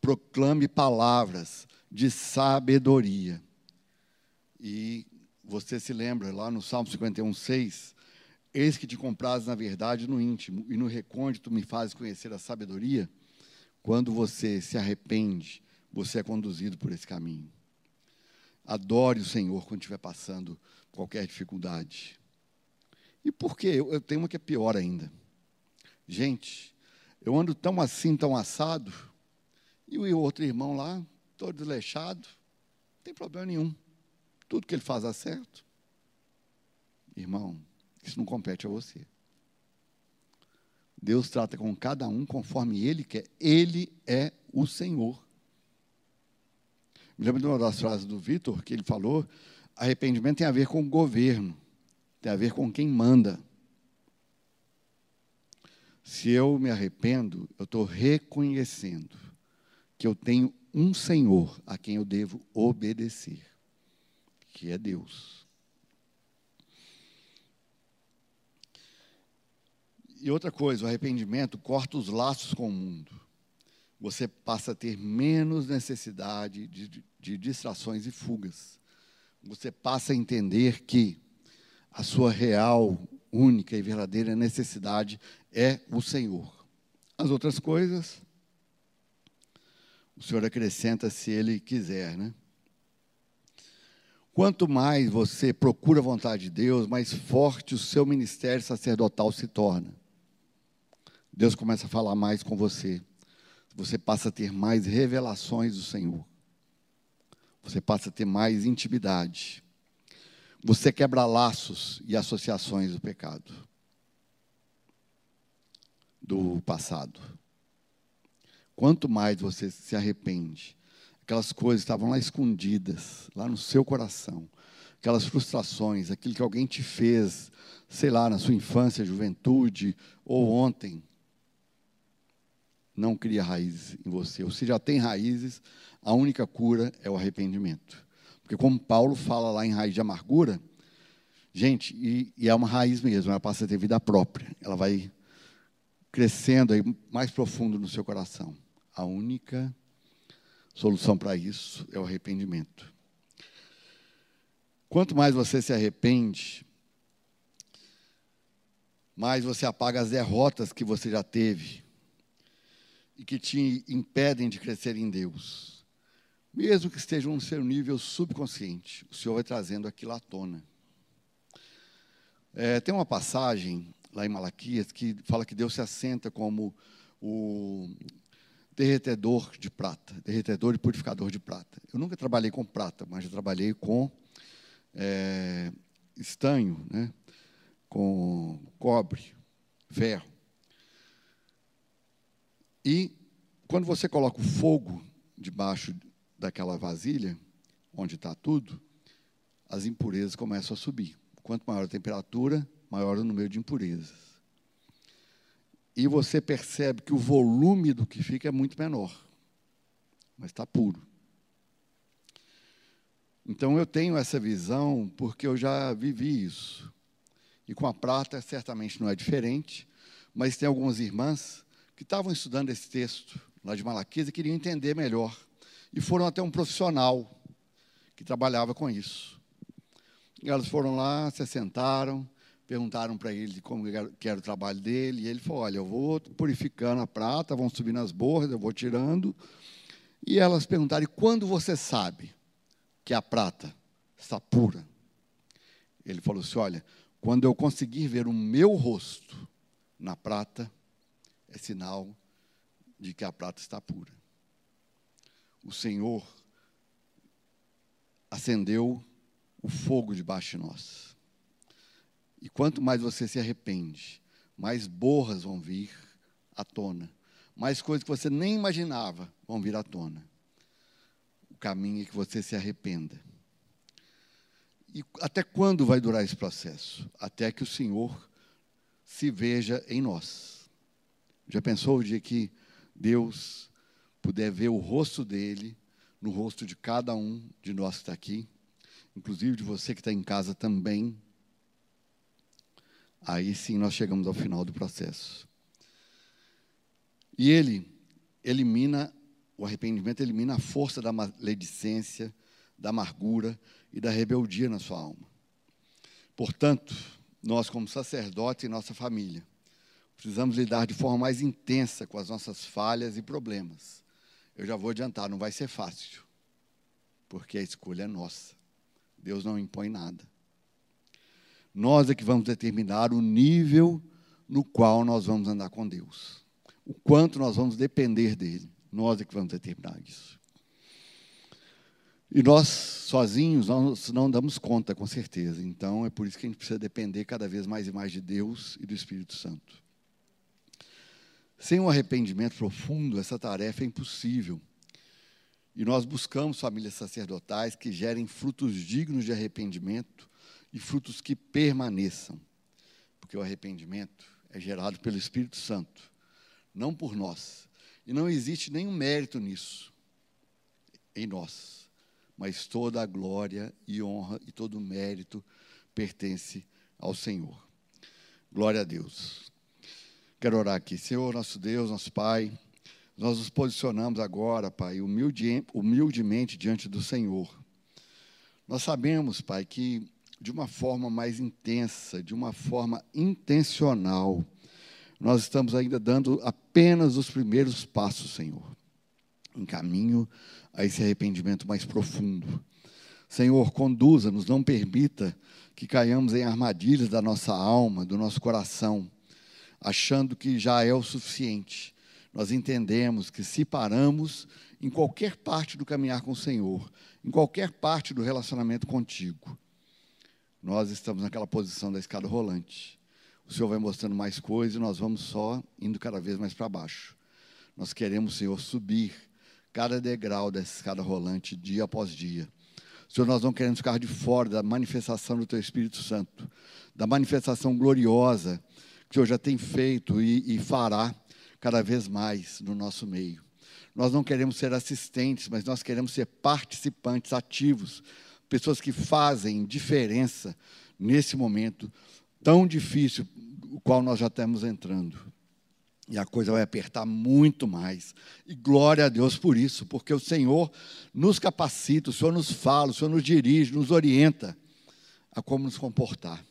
Proclame palavras de sabedoria. E você se lembra lá no Salmo 51, 6. Eis que te compraz na verdade no íntimo, e no recôndito me fazes conhecer a sabedoria. Quando você se arrepende você é conduzido por esse caminho. Adore o Senhor quando estiver passando qualquer dificuldade. E por quê? Eu, eu tenho uma que é pior ainda. Gente, eu ando tão assim, tão assado, e o outro irmão lá, todo desleixado, não tem problema nenhum. Tudo que ele faz dá certo. Irmão, isso não compete a você. Deus trata com cada um conforme Ele quer. Ele é o Senhor. Me lembro de uma das frases do Vitor que ele falou: arrependimento tem a ver com o governo, tem a ver com quem manda. Se eu me arrependo, eu estou reconhecendo que eu tenho um Senhor a quem eu devo obedecer, que é Deus. E outra coisa, o arrependimento corta os laços com o mundo você passa a ter menos necessidade de, de, distrações e fugas. Você passa a entender que a sua real, única e verdadeira necessidade é o Senhor. As outras coisas, o Senhor acrescenta se Ele quiser, né? Quanto mais você procura a vontade de Deus, mais forte o seu ministério sacerdotal se torna. Deus começa a falar mais com você você passa a ter mais revelações do Senhor. Você passa a ter mais intimidade. Você quebra laços e associações do pecado, do passado. Quanto mais você se arrepende, aquelas coisas estavam lá escondidas, lá no seu coração, aquelas frustrações, aquilo que alguém te fez, sei lá, na sua infância, juventude ou ontem, não cria raízes em você. Ou se já tem raízes, a única cura é o arrependimento. Porque como Paulo fala lá em raiz de amargura, gente, e, e é uma raiz mesmo, ela passa a ter vida própria. Ela vai crescendo aí mais profundo no seu coração. A única solução para isso é o arrependimento. Quanto mais você se arrepende, mais você apaga as derrotas que você já teve e que te impedem de crescer em Deus. Mesmo que estejam no seu nível subconsciente, o Senhor vai trazendo aquilo à tona. É, tem uma passagem lá em Malaquias que fala que Deus se assenta como o derretedor de prata, derretedor e purificador de prata. Eu nunca trabalhei com prata, mas já trabalhei com é, estanho, né, com cobre, ferro. E quando você coloca o fogo debaixo daquela vasilha, onde está tudo, as impurezas começam a subir. Quanto maior a temperatura, maior o número de impurezas. E você percebe que o volume do que fica é muito menor, mas está puro. Então eu tenho essa visão porque eu já vivi isso. E com a prata certamente não é diferente, mas tem algumas irmãs que estavam estudando esse texto lá de Malaquias e queriam entender melhor. E foram até um profissional que trabalhava com isso. E elas foram lá, se sentaram, perguntaram para ele como que era o trabalho dele, e ele falou: Olha, eu vou purificando a prata, vão subindo as bordas, eu vou tirando. E elas perguntaram: E quando você sabe que a prata está pura? Ele falou assim: Olha, quando eu conseguir ver o meu rosto na prata, é sinal de que a prata está pura. O Senhor acendeu o fogo debaixo de nós. E quanto mais você se arrepende, mais borras vão vir à tona, mais coisas que você nem imaginava vão vir à tona. O caminho é que você se arrependa. E até quando vai durar esse processo? Até que o Senhor se veja em nós. Já pensou o dia que Deus puder ver o rosto dele no rosto de cada um de nós que está aqui, inclusive de você que está em casa também? Aí sim nós chegamos ao final do processo. E ele elimina, o arrependimento elimina a força da maledicência, da amargura e da rebeldia na sua alma. Portanto, nós, como sacerdotes e nossa família, precisamos lidar de forma mais intensa com as nossas falhas e problemas. Eu já vou adiantar, não vai ser fácil, porque a escolha é nossa. Deus não impõe nada. Nós é que vamos determinar o nível no qual nós vamos andar com Deus. O quanto nós vamos depender dele. Nós é que vamos determinar isso. E nós, sozinhos, nós não damos conta, com certeza. Então, é por isso que a gente precisa depender cada vez mais e mais de Deus e do Espírito Santo. Sem um arrependimento profundo, essa tarefa é impossível. E nós buscamos famílias sacerdotais que gerem frutos dignos de arrependimento e frutos que permaneçam. Porque o arrependimento é gerado pelo Espírito Santo, não por nós. E não existe nenhum mérito nisso, em nós mas toda a glória e honra e todo o mérito pertence ao Senhor. Glória a Deus. Quero orar aqui. Senhor, nosso Deus, nosso Pai, nós nos posicionamos agora, Pai, humildemente diante do Senhor. Nós sabemos, Pai, que de uma forma mais intensa, de uma forma intencional, nós estamos ainda dando apenas os primeiros passos, Senhor, em caminho a esse arrependimento mais profundo. Senhor, conduza-nos, não permita que caiamos em armadilhas da nossa alma, do nosso coração, achando que já é o suficiente. Nós entendemos que se paramos em qualquer parte do caminhar com o Senhor, em qualquer parte do relacionamento contigo, nós estamos naquela posição da escada rolante. O Senhor vai mostrando mais coisas e nós vamos só indo cada vez mais para baixo. Nós queremos, Senhor, subir cada degrau dessa escada rolante, dia após dia. Senhor, nós não queremos ficar de fora da manifestação do Teu Espírito Santo, da manifestação gloriosa o Senhor já tem feito e, e fará cada vez mais no nosso meio. Nós não queremos ser assistentes, mas nós queremos ser participantes ativos, pessoas que fazem diferença nesse momento tão difícil, o qual nós já estamos entrando. E a coisa vai apertar muito mais. E glória a Deus por isso, porque o Senhor nos capacita, o Senhor nos fala, o Senhor nos dirige, nos orienta a como nos comportar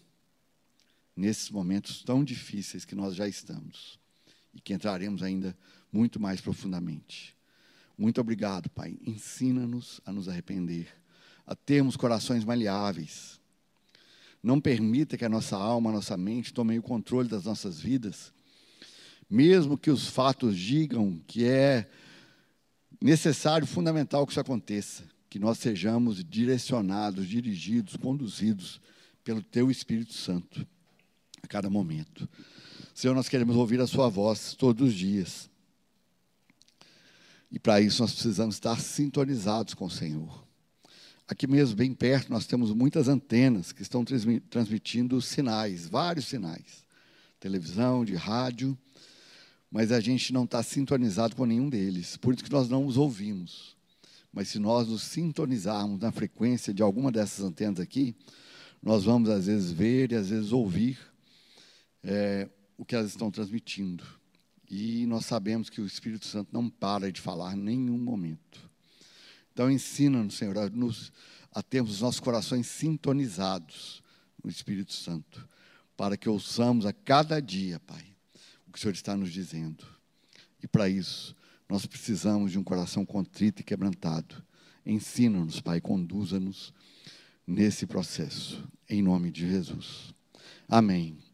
nesses momentos tão difíceis que nós já estamos e que entraremos ainda muito mais profundamente. Muito obrigado, Pai. Ensina-nos a nos arrepender, a termos corações maleáveis. Não permita que a nossa alma, a nossa mente tomem o controle das nossas vidas mesmo que os fatos digam que é necessário, fundamental que isso aconteça, que nós sejamos direcionados, dirigidos, conduzidos pelo Teu Espírito Santo a cada momento. Senhor, nós queremos ouvir a Sua voz todos os dias. E para isso nós precisamos estar sintonizados com o Senhor. Aqui mesmo, bem perto, nós temos muitas antenas que estão transmitindo sinais, vários sinais. Televisão, de rádio, mas a gente não está sintonizado com nenhum deles. Por isso que nós não os ouvimos. Mas se nós nos sintonizarmos na frequência de alguma dessas antenas aqui, nós vamos às vezes ver e às vezes ouvir é, o que elas estão transmitindo. E nós sabemos que o Espírito Santo não para de falar em nenhum momento. Então, ensina-nos, Senhor, a, nos, a termos os nossos corações sintonizados no Espírito Santo, para que ouçamos a cada dia, Pai, o que o Senhor está nos dizendo. E para isso, nós precisamos de um coração contrito e quebrantado. Ensina-nos, Pai, conduza-nos nesse processo, em nome de Jesus. Amém.